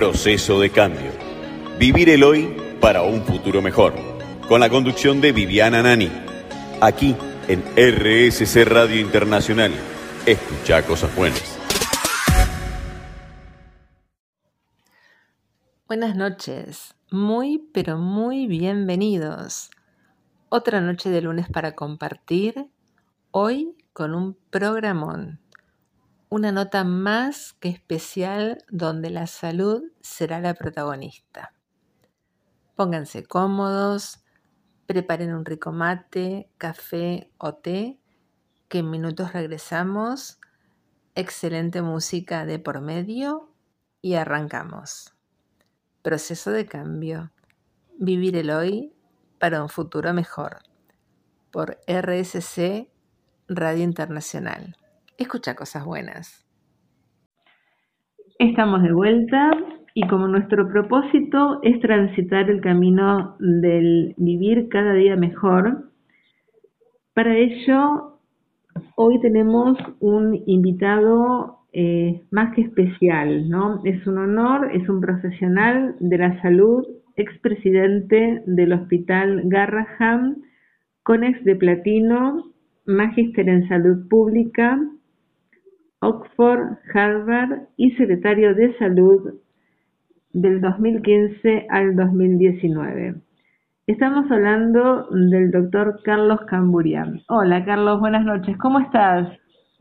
Proceso de cambio. Vivir el hoy para un futuro mejor. Con la conducción de Viviana Nani. Aquí en RSC Radio Internacional. Escucha cosas buenas. Buenas noches, muy pero muy bienvenidos. Otra noche de lunes para compartir, hoy con un programón. Una nota más que especial donde la salud será la protagonista. Pónganse cómodos, preparen un rico mate, café o té, que en minutos regresamos. Excelente música de por medio y arrancamos. Proceso de cambio. Vivir el hoy para un futuro mejor. Por RSC Radio Internacional. Escucha cosas buenas. Estamos de vuelta y como nuestro propósito es transitar el camino del vivir cada día mejor, para ello hoy tenemos un invitado eh, más que especial, ¿no? Es un honor, es un profesional de la salud, expresidente del Hospital Garraham, Conex de Platino, Magíster en Salud Pública, Oxford, Harvard y secretario de Salud del 2015 al 2019. Estamos hablando del doctor Carlos Camburian. Hola Carlos, buenas noches, ¿cómo estás?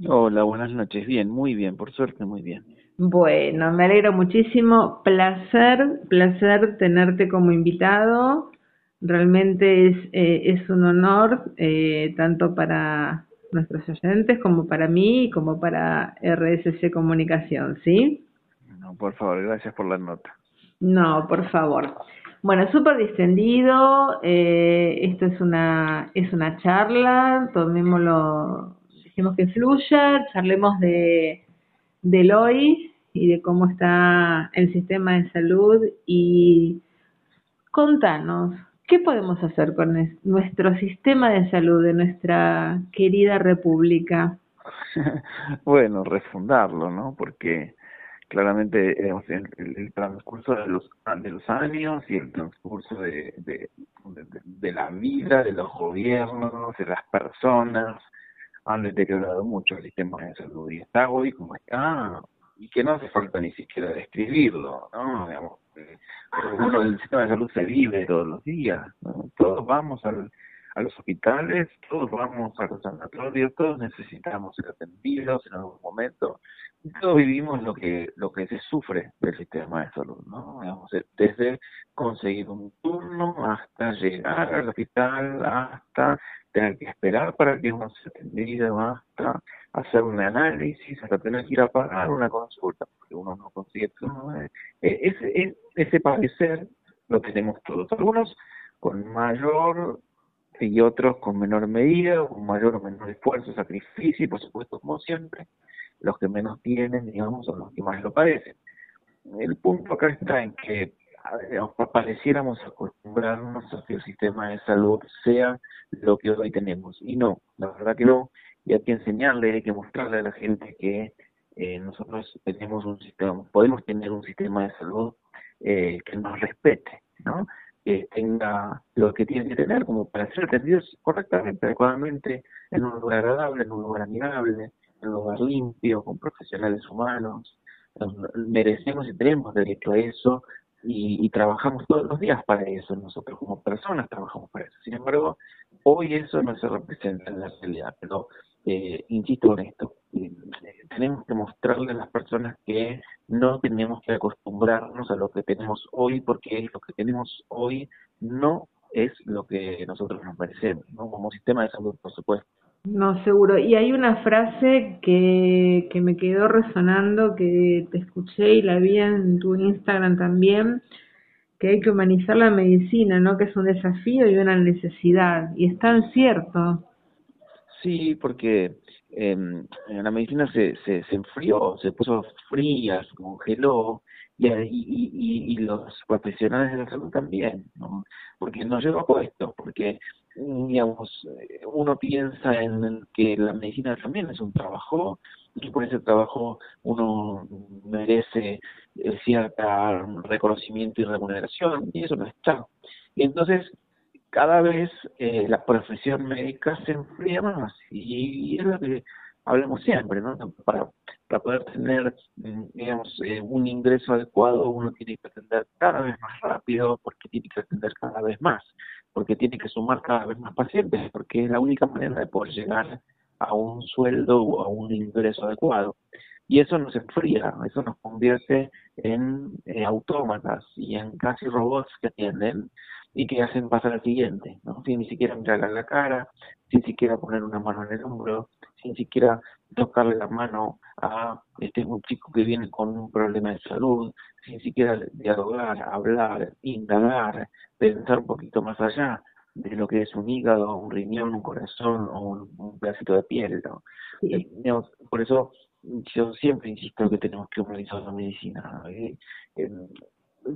Hola, buenas noches. Bien, muy bien, por suerte, muy bien. Bueno, me alegro muchísimo. Placer, placer tenerte como invitado. Realmente es, eh, es un honor, eh, tanto para nuestros oyentes como para mí y como para RSC Comunicación, ¿sí? No, por favor, gracias por la nota. No, por favor. Bueno, súper distendido. Eh, esto es una, es una charla, tomémoslo que fluya, charlemos de del hoy y de cómo está el sistema de salud y contanos, ¿qué podemos hacer con nuestro sistema de salud de nuestra querida república? bueno, refundarlo, ¿no? Porque claramente el, transcurso de los, de los años y el transcurso de, de, de la vida, de los gobiernos, de las personas, han deteriorado mucho el sistema de salud y está hoy como está y que no hace falta ni siquiera describirlo, ¿no? Digamos, uno, el sistema de salud se vive todos los días, todos vamos al, a los hospitales, todos vamos a los sanatorios, todos necesitamos ser atendidos en algún momento, todos vivimos lo que lo que se sufre del sistema de salud, ¿no? Desde conseguir un turno hasta llegar al hospital, hasta tener que esperar para que uno se atendido, hasta hacer un análisis, hasta tener que ir a pagar una consulta, uno no consigue eh, ese, ese parecer lo tenemos todos, algunos con mayor y otros con menor medida, con mayor o menor esfuerzo, sacrificio y por supuesto, como siempre, los que menos tienen, digamos, son los que más lo padecen. El punto acá está en que pareciéramos acostumbrarnos a que el sistema de salud sea lo que hoy tenemos. Y no, la verdad que no. Y hay que enseñarle, hay que mostrarle a la gente que eh, nosotros tenemos un sistema, podemos tener un sistema de salud eh, que nos respete, ¿no? Que tenga lo que tiene que tener como para ser atendidos correctamente, adecuadamente, en un lugar agradable, en un lugar amigable, en un lugar limpio, con profesionales humanos. Merecemos y tenemos derecho a eso y, trabajamos todos los días para eso, nosotros como personas trabajamos para eso. Sin embargo, hoy eso no se representa en la realidad, pero eh, insisto en esto, eh, tenemos que mostrarle a las personas que no tenemos que acostumbrarnos a lo que tenemos hoy, porque lo que tenemos hoy no es lo que nosotros nos merecemos, ¿no? como sistema de salud, por supuesto. No, seguro. Y hay una frase que, que me quedó resonando, que te escuché y la vi en tu Instagram también, que hay que humanizar la medicina, ¿no? Que es un desafío y una necesidad. Y es tan cierto. Sí, porque eh, la medicina se, se, enfrió, se puso fría, se congeló, y, y, y, los profesionales de la salud también, ¿no? porque nos lleva a puesto, porque digamos, uno piensa en que la medicina también es un trabajo y por ese trabajo uno merece eh, cierta reconocimiento y remuneración, y eso no está. Y entonces, cada vez eh, la profesión médica se enfría más, y, es lo que hablamos siempre, ¿no? Para, para poder tener, mm, digamos, eh, un ingreso adecuado, uno tiene que atender cada vez más rápido, porque tiene que atender cada vez más, porque tiene que sumar cada vez más pacientes, porque es la única manera de poder llegar a un sueldo o a un ingreso adecuado. Y eso nos enfría, eso nos convierte en eh, autómatas y en casi robots que atienden y que hacen pasar al siguiente, ¿no? sin ni siquiera mirarle a la cara, sin siquiera poner una mano en el hombro, sin siquiera tocarle la mano a este un chico que viene con un problema de salud, sin siquiera dialogar, hablar, indagar, pensar un poquito más allá de lo que es un hígado, un riñón, un corazón o un, pedacito de piel. ¿no? Por eso yo siempre insisto que tenemos que humanizar la medicina. Eh,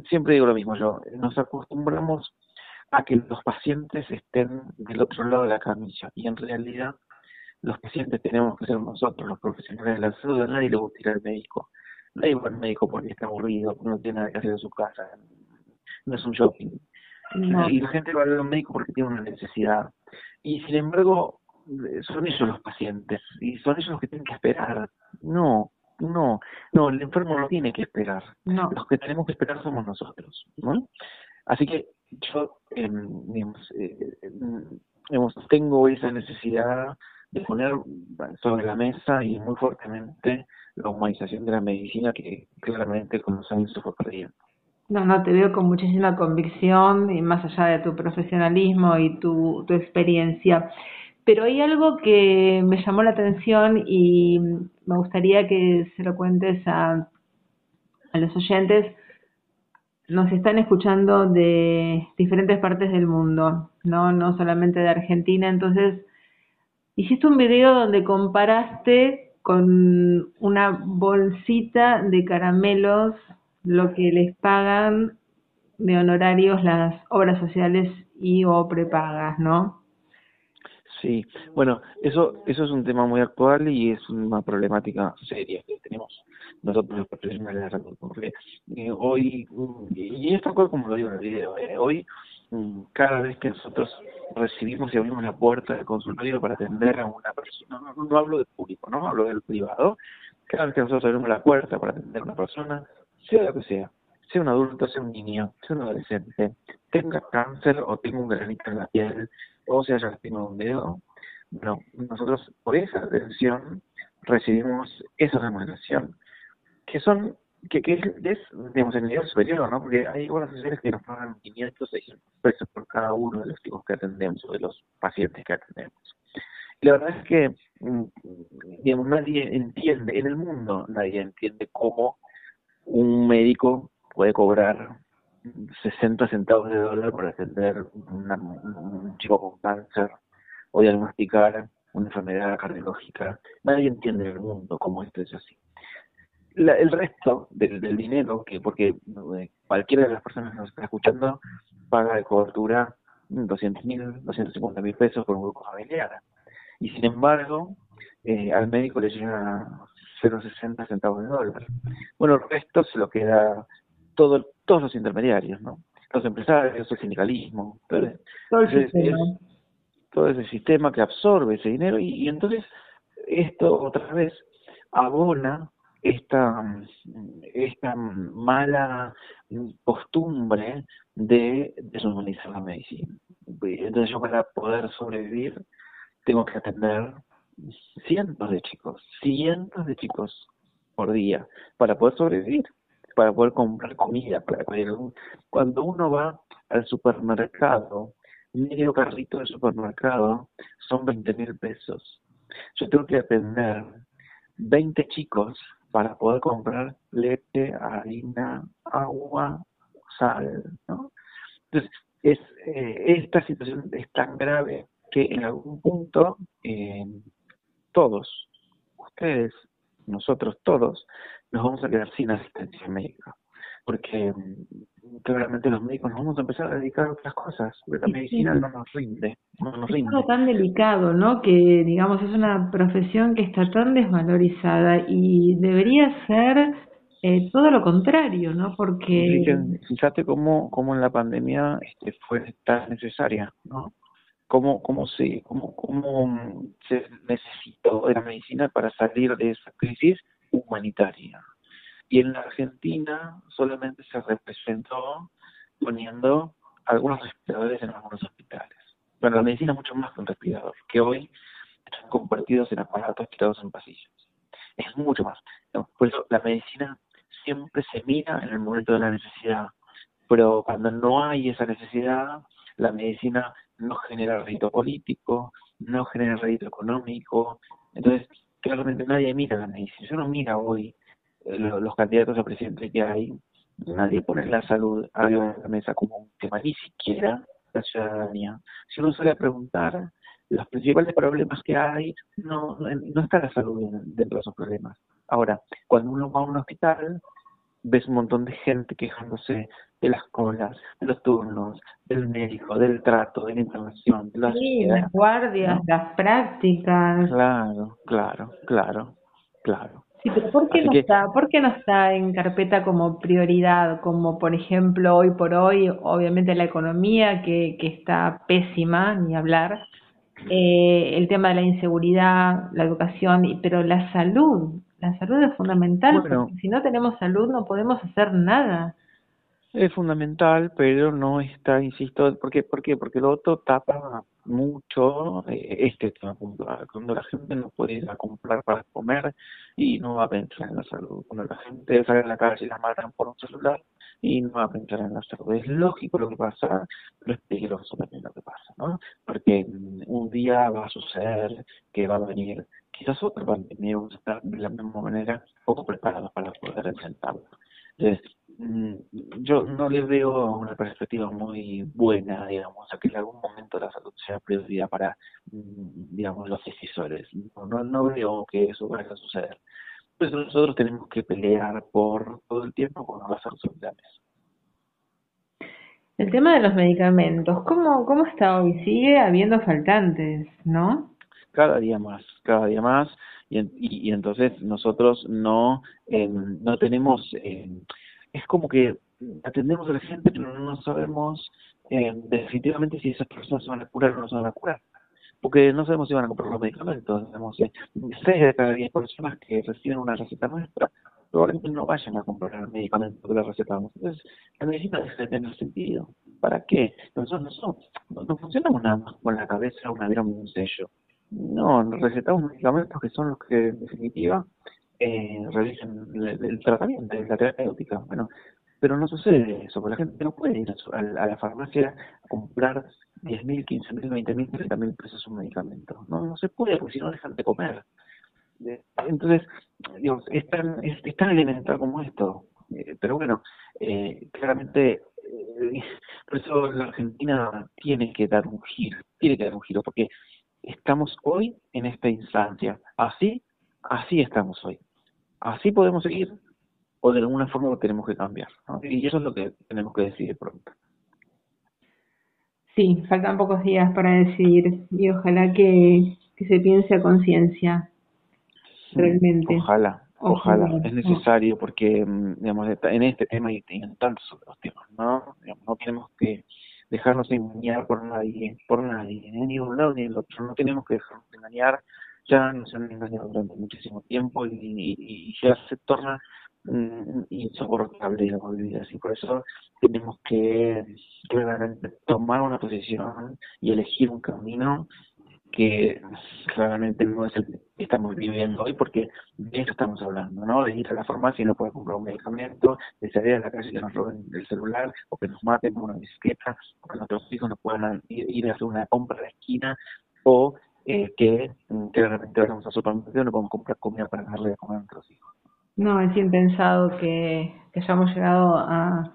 siempre digo lo mismo yo, nos acostumbramos a que los pacientes estén del otro lado de la camilla y en realidad los pacientes tenemos que ser nosotros, los profesionales de la salud, nadie le gusta ir al médico. Nadie va al médico porque está aburrido, porque no tiene nada que hacer en su casa, no es un shopping. Y la gente va al médico porque tiene una necesidad. Y sin embargo, son ellos los pacientes y son ellos los que tienen que esperar. No, no, no, el enfermo no tiene que esperar. No. Los que tenemos que esperar somos nosotros. ¿no? Así que yo, eh, digamos, eh, digamos, tengo esa necesidad de poner sobre la mesa y muy fuertemente la humanización de la medicina que claramente con los años se fue perdiendo. No, no, te veo con muchísima convicción y más allá de tu profesionalismo y tu, tu experiencia. Pero hay algo que me llamó la atención y me gustaría que se lo cuentes a, a los oyentes. Nos están escuchando de diferentes partes del mundo, no, no solamente de Argentina. Entonces, hiciste un video donde comparaste con una bolsita de caramelos lo que les pagan de honorarios las obras sociales y o prepagas, ¿no? Sí, bueno, eso eso es un tema muy actual y es una problemática seria que tenemos nosotros los profesionales de la salud. Porque eh, hoy, y esto como lo digo en el video, eh, hoy mm, cada vez que nosotros recibimos y abrimos la puerta del consultorio para atender a una persona, no, no hablo del público, no hablo del privado, cada vez que nosotros abrimos la puerta para atender a una persona, sea lo que sea, sea un adulto, sea un niño, sea un adolescente, tenga cáncer o tenga un granito en la piel, o se haya lastimado un dedo, bueno, nosotros por esa atención recibimos esa remuneración, que son, que, es, digamos, el nivel superior, ¿no? Porque hay obras sociales que nos pagan 500, 600 pesos por cada uno de los chicos que atendemos o de los pacientes que atendemos. La verdad es que, mm, digamos, nadie entiende, en el mundo nadie entiende cómo un médico puede cobrar 60 centavos de dólar para atender un chico con cáncer o diagnosticar una enfermedad cardiológica. Nadie entiende en el mundo cómo esto es así. el resto del, dinero, que porque eh, cualquiera de las personas que nos está escuchando paga de cobertura 200 mil, 250 mil pesos por un grupo familiar. Y sin embargo, eh, al médico le llega 0,60 centavos de dólar. Bueno, el resto se lo queda todo, todos los intermediarios, ¿no? Los empresarios, el sindicalismo, todo, el sistema. todo ese sistema que absorbe ese dinero y, entonces esto otra vez abona esta, esta mala costumbre de deshumanizar la medicina. Entonces yo para poder sobrevivir tengo que atender cientos de chicos, cientos de chicos por día para poder sobrevivir, para poder comprar comida, para cuando uno va al supermercado, medio carrito del supermercado son 20 mil pesos. Yo tengo que atender 20 chicos para poder comprar leche, harina, agua, sal, ¿no? Entonces, es, eh, esta situación es tan grave que en algún punto eh, todos, ustedes, nosotros todos, nos vamos a quedar sin asistencia médica. Porque mm, claramente los médicos nos vamos a empezar a dedicar a otras cosas, porque la medicina no nos rinde, no nos rinde. Es tan delicado, ¿no? Que, digamos, es una profesión que está tan desvalorizada y debería ser eh, todo lo contrario, ¿no? Porque... Fíjate cómo, cómo en la pandemia este, fue tan necesaria, ¿no? Cómo, cómo, se, cómo, cómo se necesitó de la medicina para salir de esa crisis humanitaria. Y en la Argentina solamente se representó poniendo algunos respiradores en algunos hospitales. Bueno, la medicina es mucho más que un respirador, que hoy están compartidos en aparatos tirados en pasillos. Es mucho más. Por eso la medicina siempre se mira en el momento de la necesidad, pero cuando no hay esa necesidad, la medicina no genera rédito político, no genera rédito económico, entonces claramente nadie mira la medicina. Yo no mira hoy eh, los candidatos a presidente que hay, nadie pone la salud arriba de la mesa como un tema, ni siquiera la ciudadanía. Si uno suele preguntar, los principales problemas que hay, no, no está la salud dentro de esos problemas. Ahora, cuando uno va a un hospital, ves un montón de gente quejándose de las colas, de los turnos, del médico, del trato, de la internación, de las, sí, las guardias, las prácticas. Claro, claro, claro, claro. Sí, pero ¿por qué, no está, ¿por qué no está en carpeta como prioridad? Como por ejemplo, hoy por hoy, obviamente la economía que, que está pésima, ni hablar, eh, el tema de la inseguridad, la educación, pero la salud, la salud es fundamental, porque si no tenemos salud no podemos hacer nada. Es fundamental, pero no está, insisto, ¿por qué? ¿Por qué? Porque lo otro tapa mucho eh, este tema puntual. Cuando la gente no puede ir a comprar para comer y no va a pensar en la salud. Cuando la gente sale a la calle y la matan por un celular y no va a pensar en la salud. Es lógico lo que pasa, pero es peligroso también lo que pasa, ¿no? Porque un día va a suceder que va a venir quizás otra pandemia, vamos a estar de la misma manera poco preparados para poder enfrentarlo. Entonces, yo no le veo una perspectiva muy buena, digamos, a que en algún momento la salud sea prioridad para, mm, digamos, los decisores. No, no, veo que eso vaya a suceder. Pues nosotros tenemos que pelear por todo el tiempo con las autoridades. El tema de los medicamentos, ¿cómo, ¿cómo está hoy? Sigue habiendo faltantes, ¿no? Cada día más, cada día más y, y, entonces nosotros no, eh, no tenemos, eh, es como que atendemos a la gente, pero no sabemos eh, definitivamente si esas personas se van a curar o no se van a curar. Porque no sabemos si van a comprar los medicamentos. Tenemos eh, seis de cada diez personas que reciben una receta nuestra probablemente no vayan a comprar el medicamento que les recetamos. Entonces, la medicina debe tener sentido. ¿Para qué? Nosotros no, no, funcionamos nada más con la cabeza, una vieron un sello. No, recetamos medicamentos que son los que en definitiva eh, realizan el, tratamiento, la terapéutica. Bueno, pero no sucede eso, porque la gente no puede ir a, la farmacia a comprar 10.000, 15.000, 20.000, 30.000 pesos un medicamento. No, no se puede, porque si no dejan de comer. Entonces, digamos, es tan, es, tan elemental como esto. Eh, pero bueno, eh, claramente, eh, por eso la Argentina tiene que dar un giro, tiene que dar un giro, porque estamos hoy en esta instancia. Así, así estamos hoy. Así podemos seguir o de alguna forma lo tenemos que cambiar. Y eso es lo que tenemos que decidir pronto. Sí, faltan pocos días para decidir y ojalá que, se piense a conciencia, realmente. Ojalá, ojalá, es necesario porque mm, digamos, en este tema y en tantos otros temas, ¿no? no tenemos que dejarnos engañar por nadie, por nadie, ni un lado ni el otro. No tenemos que dejarnos engañar. Ya nos han engañado durante muchísimo tiempo y, ya se torna mm, insoportable la movilidad y por eso tenemos que claramente tomar una posición y elegir un camino que claramente no es el que estamos viviendo hoy, porque de eso estamos hablando, ¿no? De ir a la farmacia y no poder comprar un medicamento, de salir a la calle y que nos roben el celular, o que nos maten con una bicicleta, o que nuestros hijos no puedan ir, a hacer una compra a la esquina, o eh, que, de repente vayamos a supermercado y no podemos comprar comida para darle de comer a nuestros hijos. No, es impensado que, que hayamos llegado a,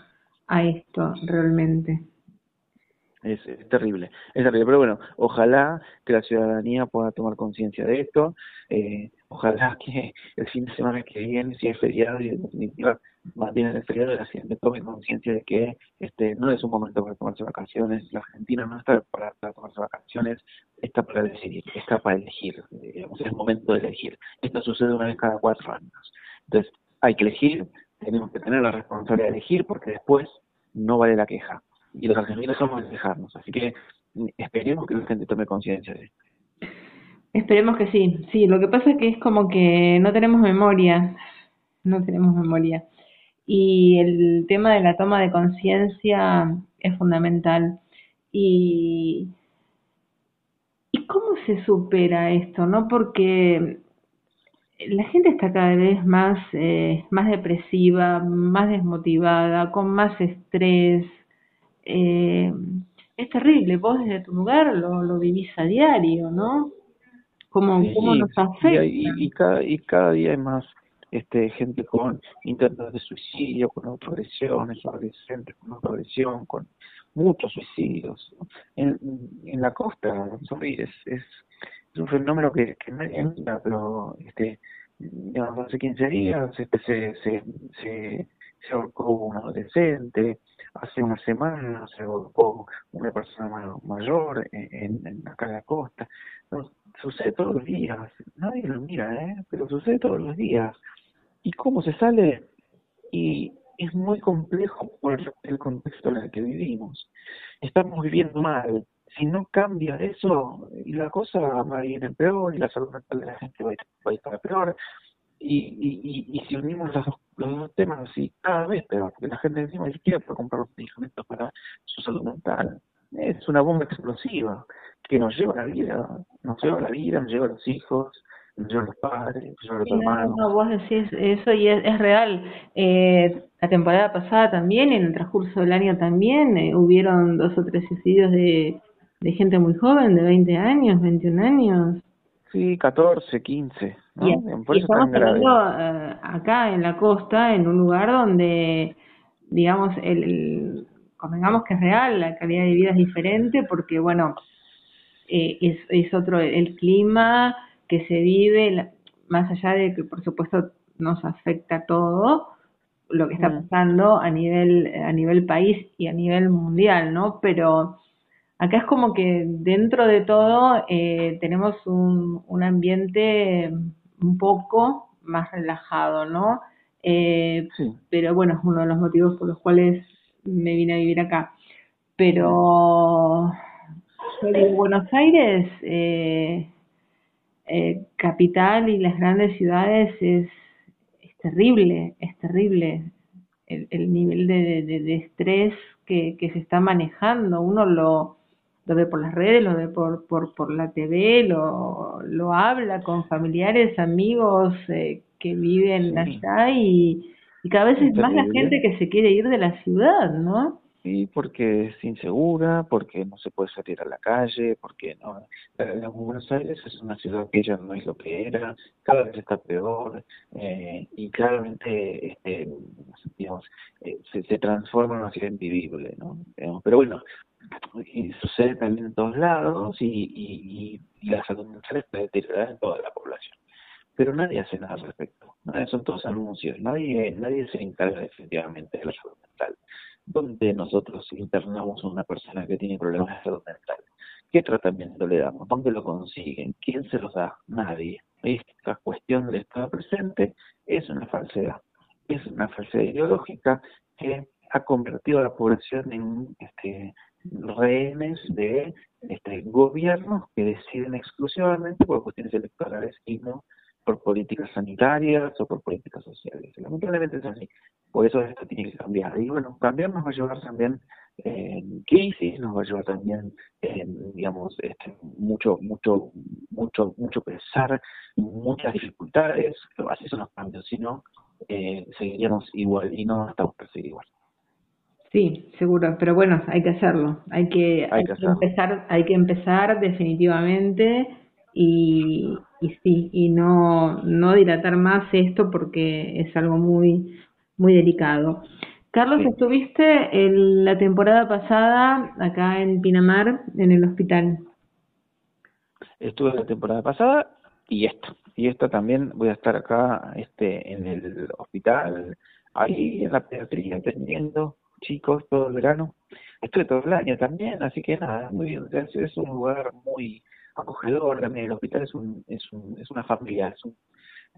a esto realmente. Es, terrible, es terrible. Pero bueno, ojalá que la ciudadanía pueda tomar conciencia de esto. Eh, ojalá que el fin de semana que viene, si es feriado y en definitiva mantiene el feriado, la gente tome conciencia de que este no es un momento para tomarse vacaciones, la Argentina no está para, tomarse vacaciones, está para decidir, está para elegir, digamos, es momento de elegir. Esto sucede una vez cada cuatro años. Entonces, hay que elegir, tenemos que tener la responsabilidad de elegir porque después no vale la queja. Y los argentinos somos de dejarnos, así que esperemos que la gente tome conciencia de esto. Esperemos que sí. Sí, lo que pasa es que es como que no tenemos memoria. No tenemos memoria. Y el tema de la toma de conciencia es fundamental. Y, ¿Y cómo se supera esto? no Porque la gente está cada vez más, eh, más depresiva, más desmotivada, con más estrés. Eh, es terrible, vos desde tu lugar lo, lo vivís a diario, ¿no? cómo, nos afecta. Y, cada, y cada día hay más este, gente con intentos de suicidio, con autoagresiones, adolescentes con autoagresión, con muchos suicidios. En, en la costa, es, es, un fenómeno que, que nadie entiende, pero este, digamos, hace 15 días este, se, se, se, se ahorcó un adolescente, hace una semana se ahorcó una persona mayor en, en, acá en la costa sucede todos los días, nadie lo mira, ¿eh? pero sucede todos los días. ¿Y cómo se sale? Y es muy complejo por el contexto en el que vivimos. Estamos viviendo mal. Si no cambia eso, y la cosa va a ir en peor, y la salud mental de la gente va a ir, peor. Y, y, y, si unimos los dos, los dos temas, así cada vez peor, porque la gente encima dice, quiere comprar los medicamentos para su salud mental. Es una bomba explosiva que nos lleva a la vida, nos lleva a la vida, nos lleva a los hijos, nos lleva a los padres, nos lleva a los hermanos. No, vos decís eso y es, real. Eh, la temporada pasada también, en el transcurso del año también, eh, hubieron dos o tres suicidios de, de gente muy joven, de 20 años, 21 años. Sí, 14, 15. ¿no? Y, estamos hablando eh, acá en la costa, en un lugar donde, digamos, el, convengamos que es real, la calidad de vida es diferente porque, bueno, eh, es, es otro el clima que se vive, más allá de que por supuesto nos afecta todo lo que está mm. pasando a nivel a nivel país y a nivel mundial, ¿no? Pero acá es como que dentro de todo eh, tenemos un, un ambiente un poco más relajado, ¿no? Eh, Pero bueno, es uno de los motivos por los cuales me vine a vivir acá. Pero Buenos Aires, eh, eh, capital y las grandes ciudades es, es terrible, es terrible el, el nivel de, de, estrés que, que, se está manejando. Uno lo, lo ve por las redes, lo ve por, por, por la TV, lo, lo habla con familiares, amigos eh, que viven allá y, y cada vez es más la gente que se quiere ir de la ciudad, ¿no? Sí, porque es insegura, porque no se puede salir a la calle, porque no. Buenos Aires es una ciudad que ya no es lo que era, cada vez está peor eh, y claramente, este, digamos, eh, se, se transforma en una ciudad invivible, ¿no? pero bueno, y sucede también en todos lados y, y, y la salud mental está deteriorada en toda la población pero nadie hace nada al respecto. Son todos anuncios. Nadie, nadie se encarga efectivamente de la salud mental ¿Dónde nosotros internamos a una persona que tiene problemas de salud mental? ¿Qué tratamiento le damos? ¿Dónde lo consiguen? ¿Quién se los da? Nadie. Esta cuestión del Estado presente es una falsedad. Es una falsedad ideológica que ha convertido a la población en este, rehenes de este, gobiernos que deciden exclusivamente por cuestiones electorales y no por políticas sanitarias o por políticas sociales. Lamentablemente es así. Por eso esto tiene que cambiar. Y bueno, cambiar nos va a llevar también en crisis, nos va a llevar también, en, digamos, este, mucho, mucho, mucho, mucho pesar, muchas dificultades, así son los cambios, si no, eh, seguiríamos igual y no estamos por seguir igual. Sí, seguro, pero bueno, hay que hacerlo, hay que, hay, que, empezar, hay que empezar definitivamente y, y sí, y no, no dilatar más esto porque es algo muy, muy delicado. Carlos, estuviste en la temporada pasada acá en Pinamar, en el hospital. Estuve la temporada pasada y esto. y esto también voy a estar acá este en el hospital, ahí en la pediatría atendiendo chicos todo el verano. Estoy todo el año también, así que nada, muy bien. Es, un lugar muy acogedor también. El hospital es, un, es, un, es una familia, es un,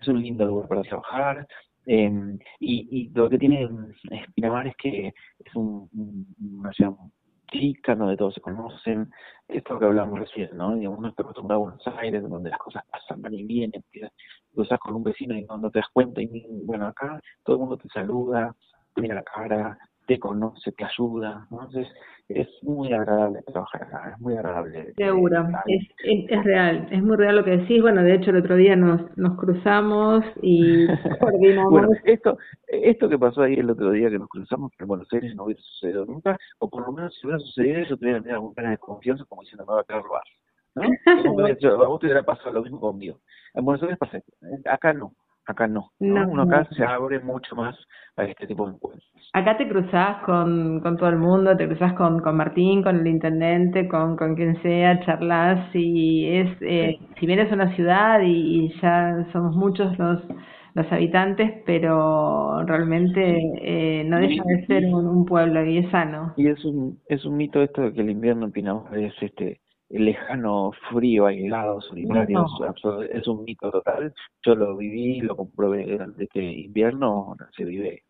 es un lindo lugar para trabajar. Eh, y, y lo que tiene Pinamar es que es un, una ciudad chica, donde todos se conocen, esto que hablamos recién, ¿no? Digamos, uno está acostumbrado a Buenos Aires, donde las cosas pasan, van y vienen, cruzas con un vecino y no, te das cuenta, y bueno, acá todo el mundo te saluda, te mira la cara, te conoce, te ayuda, entonces es muy agradable trabajar acá, es muy agradable. Seguro, es, es, real, es muy real lo que decís, bueno, de hecho el otro día nos, nos cruzamos y coordinamos. bueno, esto, esto que pasó ahí el otro día que nos cruzamos en Buenos Aires no hubiera sucedido nunca, o por lo menos si hubiera sucedido yo tuviera tenido alguna desconfianza como diciendo me va a querer robar. ¿no? a vos te hubiera pasado lo mismo conmigo. En Buenos Aires pasa, acá no. Acá no, Uno acá se abre mucho más a este tipo de encuentros. Acá te cruzás con, con todo el mundo, te cruzás con, con Martín, con el intendente, con, con quien sea, charlas y es, eh, si bien es una ciudad y, ya somos muchos los los habitantes, pero realmente eh, no deja de ser un, un, pueblo y es sano. Y es un, es un mito esto de que el invierno en Pinamar es este lejano, frío, aislado, solitario, es un mito total. Yo lo viví, lo comprobé durante este invierno, se vive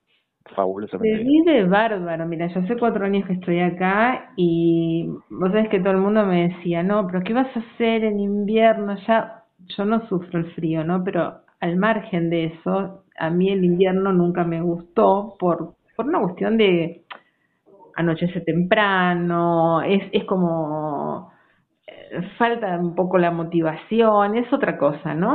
fabulosamente. Se vive bárbaro, mira, yo hace cuatro años que estoy acá y vos sabés que todo el mundo me decía, no, pero ¿qué vas a hacer en invierno? Ya, yo no sufro el frío, ¿no? Pero al margen de eso, a mí el invierno nunca me gustó por, por una cuestión de anochece temprano, es, es como falta un poco la motivación, es otra cosa, ¿no?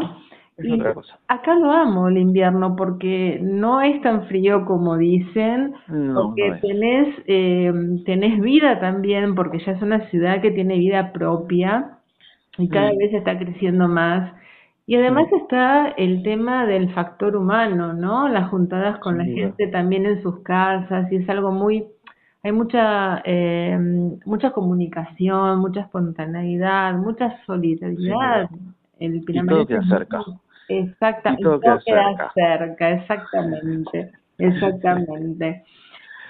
Es otra cosa. Acá lo amo el invierno porque no es tan frío como dicen, porque tenés, eh, tenés vida también, porque ya es una ciudad que tiene vida propia y cada mm. vez está creciendo más. Y además mm. está el tema del factor humano, ¿no? Las juntadas con la gente también en sus casas y es algo muy hay mucha eh, mucha comunicación, mucha espontaneidad, mucha solidaridad. El y todo que acerca. Exactamente. todo, queda cerca, exactamente, exactamente.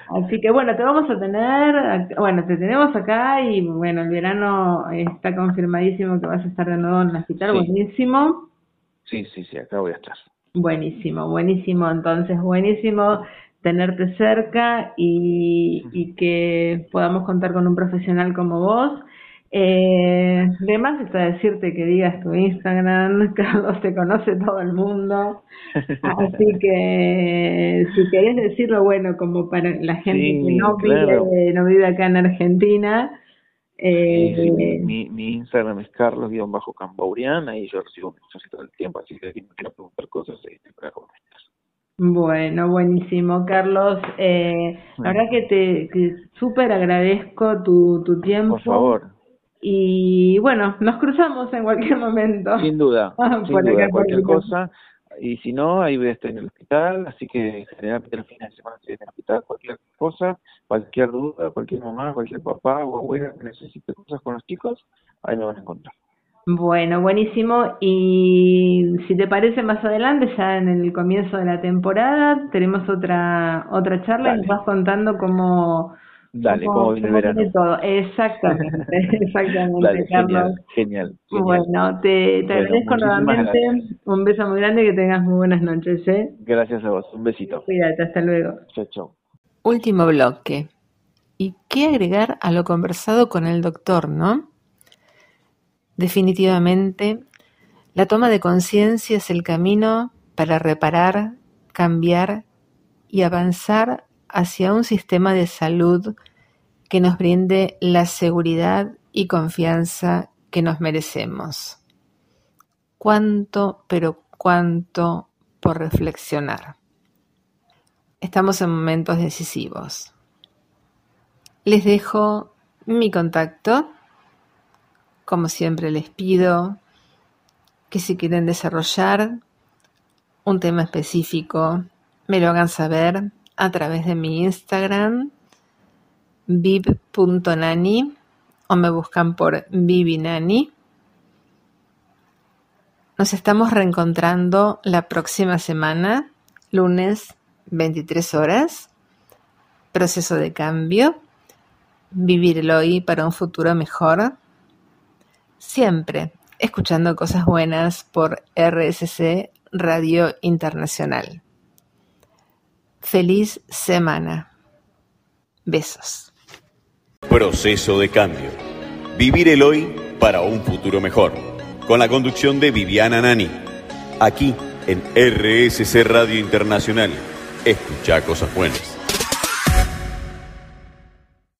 Así que bueno, te vamos a tener, bueno, te tenemos acá y bueno, el verano está confirmadísimo que vas a estar de nuevo en el hospital, buenísimo. Sí, sí, sí, acá voy a estar. Buenísimo, buenísimo, entonces, buenísimo tenerte cerca y, y, que podamos contar con un profesional como vos. Eh, está decirte que digas tu Instagram, Carlos te conoce todo el mundo, así que si querés decirlo, bueno, como para la gente que no vive, no vive acá en Argentina. Eh, mi, mi, Instagram es carlos-cambaurian, y yo recibo mensajes todo el tiempo, así que si me quiero preguntar cosas, para bueno, buenísimo, Carlos. Eh, la verdad que te que súper agradezco tu, tu tiempo. Por favor. Y bueno, nos cruzamos en cualquier momento. Sin duda, sin duda, cualquier cosa. Y si no, ahí voy a estar en el hospital, así que generalmente los fines de semana estoy en el hospital, cualquier cosa, cualquier duda, cualquier mamá, cualquier papá o abuela que necesite cosas con los chicos, ahí me van a encontrar. Bueno, buenísimo. Y si te parece más adelante, ya en el comienzo de la temporada, tenemos otra otra charla y nos vas contando cómo, Dale, cómo, viene el verano. Todo. Exactamente, exactamente, Carlos. Genial, Bueno, te, te agradezco nuevamente. Un beso muy grande y que tengas muy buenas noches. ¿eh? Gracias a vos. Un besito. Cuídate, hasta luego. Chao, chao. Último bloque. ¿Y qué agregar a lo conversado con el doctor, no? Definitivamente, la toma de conciencia es el camino para reparar, cambiar y avanzar hacia un sistema de salud que nos brinde la seguridad y confianza que nos merecemos. Cuánto, pero cuánto por reflexionar. Estamos en momentos decisivos. Les dejo mi contacto como siempre les pido que si quieren desarrollar un tema específico, me lo hagan saber a través de mi Instagram, vib.nani, o me buscan por vivinani. Nos estamos reencontrando la próxima semana, lunes 23 horas. Proceso de cambio. Vivir el hoy para un futuro mejor. Siempre escuchando cosas buenas por RSC Radio Internacional. Feliz semana. Besos. Proceso de cambio. Vivir el hoy para un futuro mejor. Con la conducción de Viviana Nani. Aquí en RSC Radio Internacional. Escucha cosas buenas.